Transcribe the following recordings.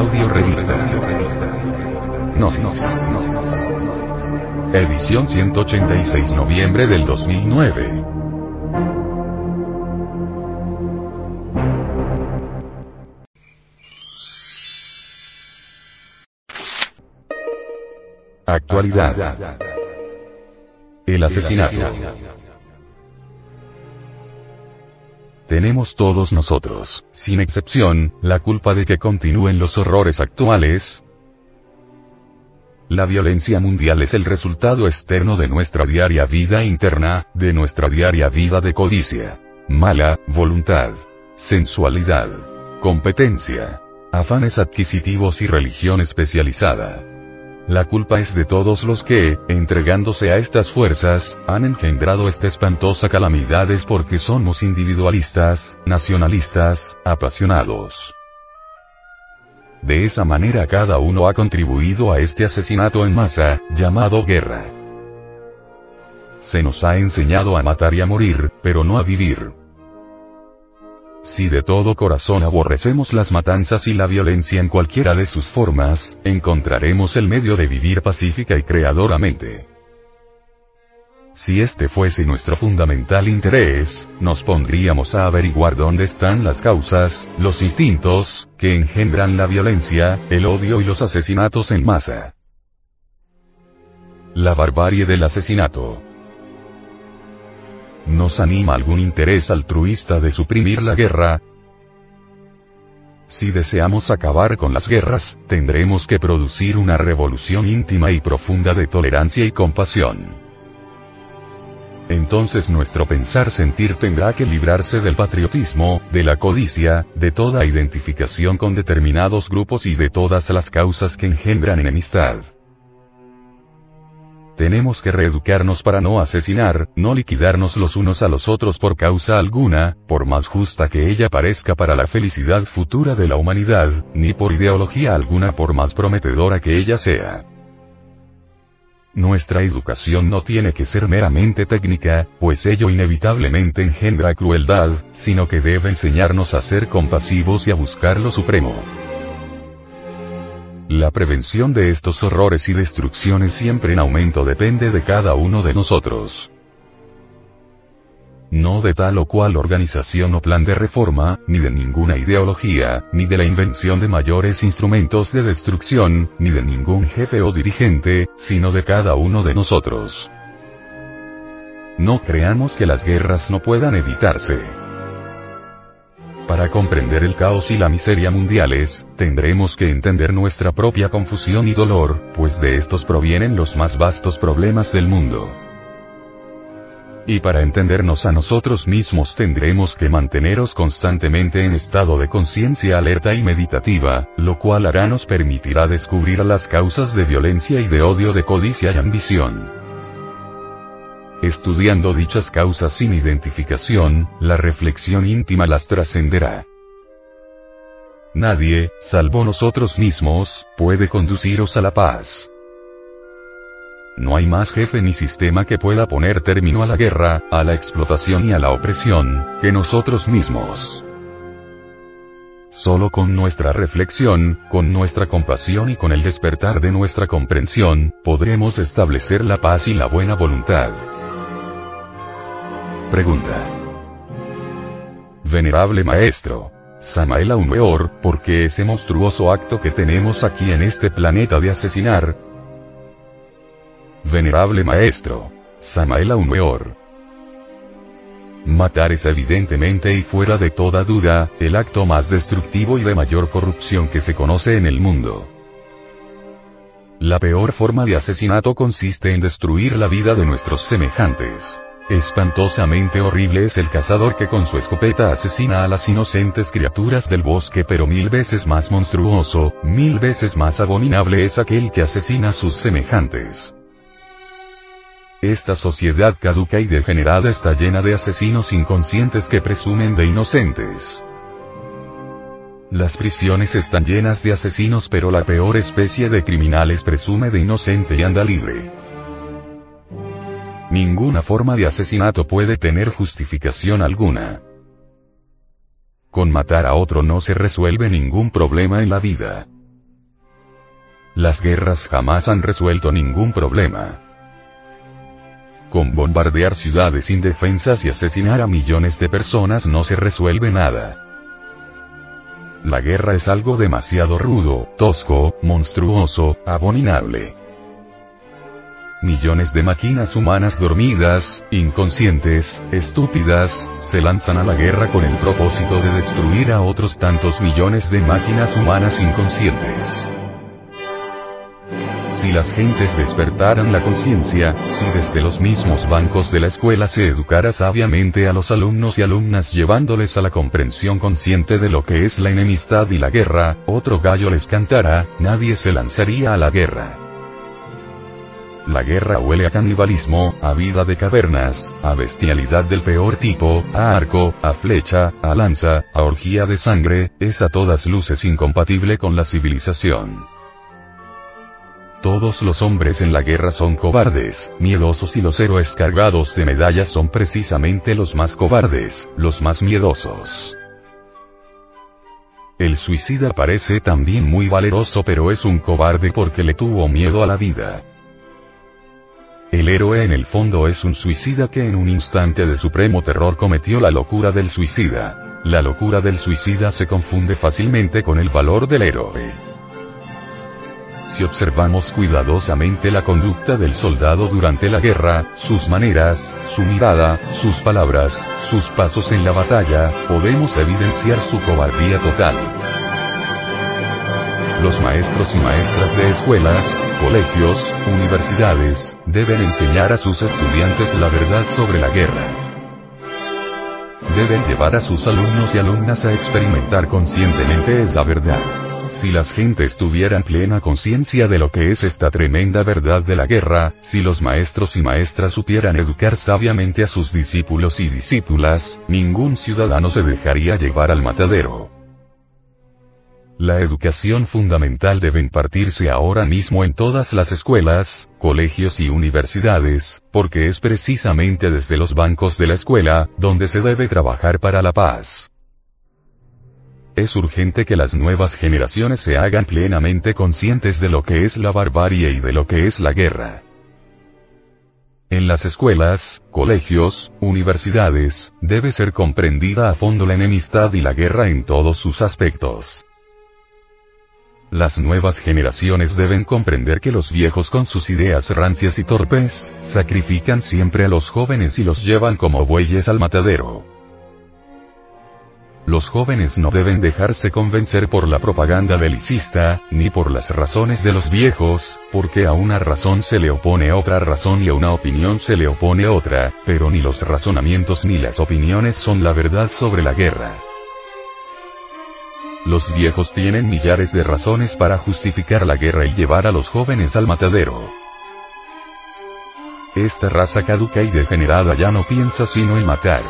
Audio Revista. Gnosis. Edición 186 noviembre del 2009. Actualidad. El asesinato. Tenemos todos nosotros, sin excepción, la culpa de que continúen los horrores actuales. La violencia mundial es el resultado externo de nuestra diaria vida interna, de nuestra diaria vida de codicia, mala, voluntad, sensualidad, competencia, afanes adquisitivos y religión especializada. La culpa es de todos los que, entregándose a estas fuerzas, han engendrado esta espantosa calamidades porque somos individualistas, nacionalistas, apasionados. De esa manera cada uno ha contribuido a este asesinato en masa, llamado guerra. Se nos ha enseñado a matar y a morir, pero no a vivir. Si de todo corazón aborrecemos las matanzas y la violencia en cualquiera de sus formas, encontraremos el medio de vivir pacífica y creadoramente. Si este fuese nuestro fundamental interés, nos pondríamos a averiguar dónde están las causas, los instintos, que engendran la violencia, el odio y los asesinatos en masa. La barbarie del asesinato. ¿Nos anima algún interés altruista de suprimir la guerra? Si deseamos acabar con las guerras, tendremos que producir una revolución íntima y profunda de tolerancia y compasión. Entonces nuestro pensar sentir tendrá que librarse del patriotismo, de la codicia, de toda identificación con determinados grupos y de todas las causas que engendran enemistad. Tenemos que reeducarnos para no asesinar, no liquidarnos los unos a los otros por causa alguna, por más justa que ella parezca para la felicidad futura de la humanidad, ni por ideología alguna por más prometedora que ella sea. Nuestra educación no tiene que ser meramente técnica, pues ello inevitablemente engendra crueldad, sino que debe enseñarnos a ser compasivos y a buscar lo supremo. La prevención de estos horrores y destrucciones siempre en aumento depende de cada uno de nosotros. No de tal o cual organización o plan de reforma, ni de ninguna ideología, ni de la invención de mayores instrumentos de destrucción, ni de ningún jefe o dirigente, sino de cada uno de nosotros. No creamos que las guerras no puedan evitarse. Para comprender el caos y la miseria mundiales, tendremos que entender nuestra propia confusión y dolor, pues de estos provienen los más vastos problemas del mundo. Y para entendernos a nosotros mismos tendremos que manteneros constantemente en estado de conciencia alerta y meditativa, lo cual hará nos permitirá descubrir las causas de violencia y de odio de codicia y ambición. Estudiando dichas causas sin identificación, la reflexión íntima las trascenderá. Nadie, salvo nosotros mismos, puede conduciros a la paz. No hay más jefe ni sistema que pueda poner término a la guerra, a la explotación y a la opresión, que nosotros mismos. Solo con nuestra reflexión, con nuestra compasión y con el despertar de nuestra comprensión, podremos establecer la paz y la buena voluntad. Pregunta. Venerable Maestro. Samael aún peor, porque ese monstruoso acto que tenemos aquí en este planeta de asesinar? Venerable Maestro. Samael aún peor. Matar es evidentemente y fuera de toda duda, el acto más destructivo y de mayor corrupción que se conoce en el mundo. La peor forma de asesinato consiste en destruir la vida de nuestros semejantes. Espantosamente horrible es el cazador que con su escopeta asesina a las inocentes criaturas del bosque pero mil veces más monstruoso, mil veces más abominable es aquel que asesina a sus semejantes. Esta sociedad caduca y degenerada está llena de asesinos inconscientes que presumen de inocentes. Las prisiones están llenas de asesinos pero la peor especie de criminales presume de inocente y anda libre. Ninguna forma de asesinato puede tener justificación alguna. Con matar a otro no se resuelve ningún problema en la vida. las guerras jamás han resuelto ningún problema. Con bombardear ciudades indefensas y asesinar a millones de personas no se resuelve nada. La guerra es algo demasiado rudo, tosco, monstruoso, abominable. Millones de máquinas humanas dormidas, inconscientes, estúpidas, se lanzan a la guerra con el propósito de destruir a otros tantos millones de máquinas humanas inconscientes si las gentes despertaran la conciencia, si desde los mismos bancos de la escuela se educara sabiamente a los alumnos y alumnas llevándoles a la comprensión consciente de lo que es la enemistad y la guerra, otro gallo les cantara, nadie se lanzaría a la guerra. La guerra huele a canibalismo, a vida de cavernas, a bestialidad del peor tipo, a arco, a flecha, a lanza, a orgía de sangre, es a todas luces incompatible con la civilización. Todos los hombres en la guerra son cobardes, miedosos y los héroes cargados de medallas son precisamente los más cobardes, los más miedosos. El suicida parece también muy valeroso pero es un cobarde porque le tuvo miedo a la vida. El héroe en el fondo es un suicida que en un instante de supremo terror cometió la locura del suicida. La locura del suicida se confunde fácilmente con el valor del héroe. Si observamos cuidadosamente la conducta del soldado durante la guerra, sus maneras, su mirada, sus palabras, sus pasos en la batalla, podemos evidenciar su cobardía total. Los maestros y maestras de escuelas, colegios, universidades, deben enseñar a sus estudiantes la verdad sobre la guerra. Deben llevar a sus alumnos y alumnas a experimentar conscientemente esa verdad. Si las gentes tuvieran plena conciencia de lo que es esta tremenda verdad de la guerra, si los maestros y maestras supieran educar sabiamente a sus discípulos y discípulas, ningún ciudadano se dejaría llevar al matadero. La educación fundamental debe impartirse ahora mismo en todas las escuelas, colegios y universidades, porque es precisamente desde los bancos de la escuela, donde se debe trabajar para la paz. Es urgente que las nuevas generaciones se hagan plenamente conscientes de lo que es la barbarie y de lo que es la guerra. En las escuelas, colegios, universidades, debe ser comprendida a fondo la enemistad y la guerra en todos sus aspectos. Las nuevas generaciones deben comprender que los viejos con sus ideas rancias y torpes, sacrifican siempre a los jóvenes y los llevan como bueyes al matadero. Los jóvenes no deben dejarse convencer por la propaganda belicista, ni por las razones de los viejos, porque a una razón se le opone otra razón y a una opinión se le opone otra, pero ni los razonamientos ni las opiniones son la verdad sobre la guerra. Los viejos tienen millares de razones para justificar la guerra y llevar a los jóvenes al matadero. Esta raza caduca y degenerada ya no piensa sino en matar.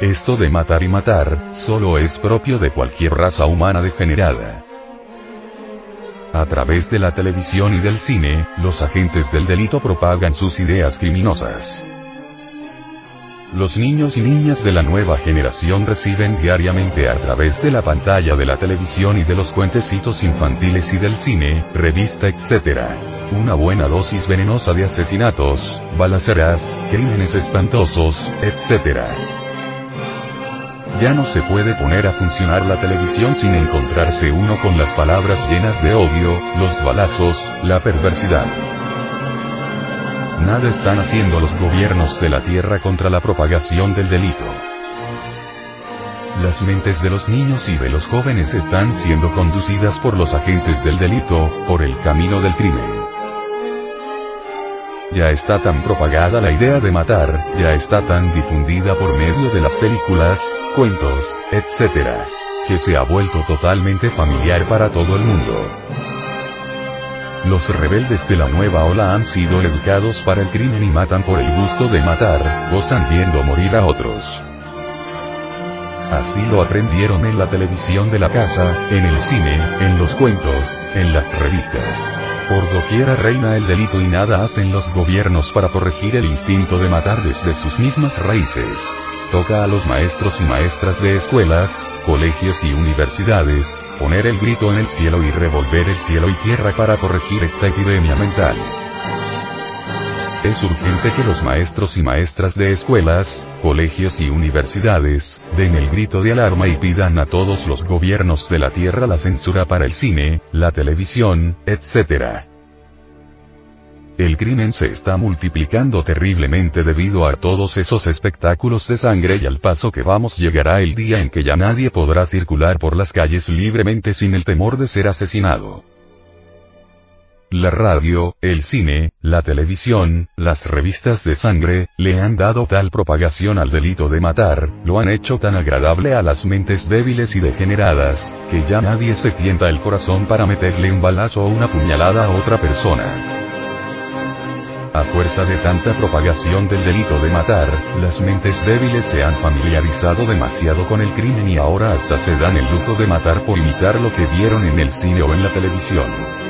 Esto de matar y matar, solo es propio de cualquier raza humana degenerada. A través de la televisión y del cine, los agentes del delito propagan sus ideas criminosas. Los niños y niñas de la nueva generación reciben diariamente a través de la pantalla de la televisión y de los cuentecitos infantiles y del cine, revista etc. Una buena dosis venenosa de asesinatos, balaceras, crímenes espantosos, etc. Ya no se puede poner a funcionar la televisión sin encontrarse uno con las palabras llenas de odio, los balazos, la perversidad. Nada están haciendo los gobiernos de la tierra contra la propagación del delito. Las mentes de los niños y de los jóvenes están siendo conducidas por los agentes del delito, por el camino del crimen. Ya está tan propagada la idea de matar, ya está tan difundida por medio de las películas, cuentos, etc., que se ha vuelto totalmente familiar para todo el mundo. Los rebeldes de la nueva ola han sido educados para el crimen y matan por el gusto de matar, gozan viendo morir a otros. Así lo aprendieron en la televisión de la casa, en el cine, en los cuentos, en las revistas. Por doquiera reina el delito y nada hacen los gobiernos para corregir el instinto de matar desde sus mismas raíces. Toca a los maestros y maestras de escuelas, colegios y universidades, poner el grito en el cielo y revolver el cielo y tierra para corregir esta epidemia mental. Es urgente que los maestros y maestras de escuelas, colegios y universidades, den el grito de alarma y pidan a todos los gobiernos de la Tierra la censura para el cine, la televisión, etc. El crimen se está multiplicando terriblemente debido a todos esos espectáculos de sangre y al paso que vamos llegará el día en que ya nadie podrá circular por las calles libremente sin el temor de ser asesinado. La radio, el cine, la televisión, las revistas de sangre, le han dado tal propagación al delito de matar, lo han hecho tan agradable a las mentes débiles y degeneradas, que ya nadie se tienta el corazón para meterle un balazo o una puñalada a otra persona. A fuerza de tanta propagación del delito de matar, las mentes débiles se han familiarizado demasiado con el crimen y ahora hasta se dan el lujo de matar por imitar lo que vieron en el cine o en la televisión.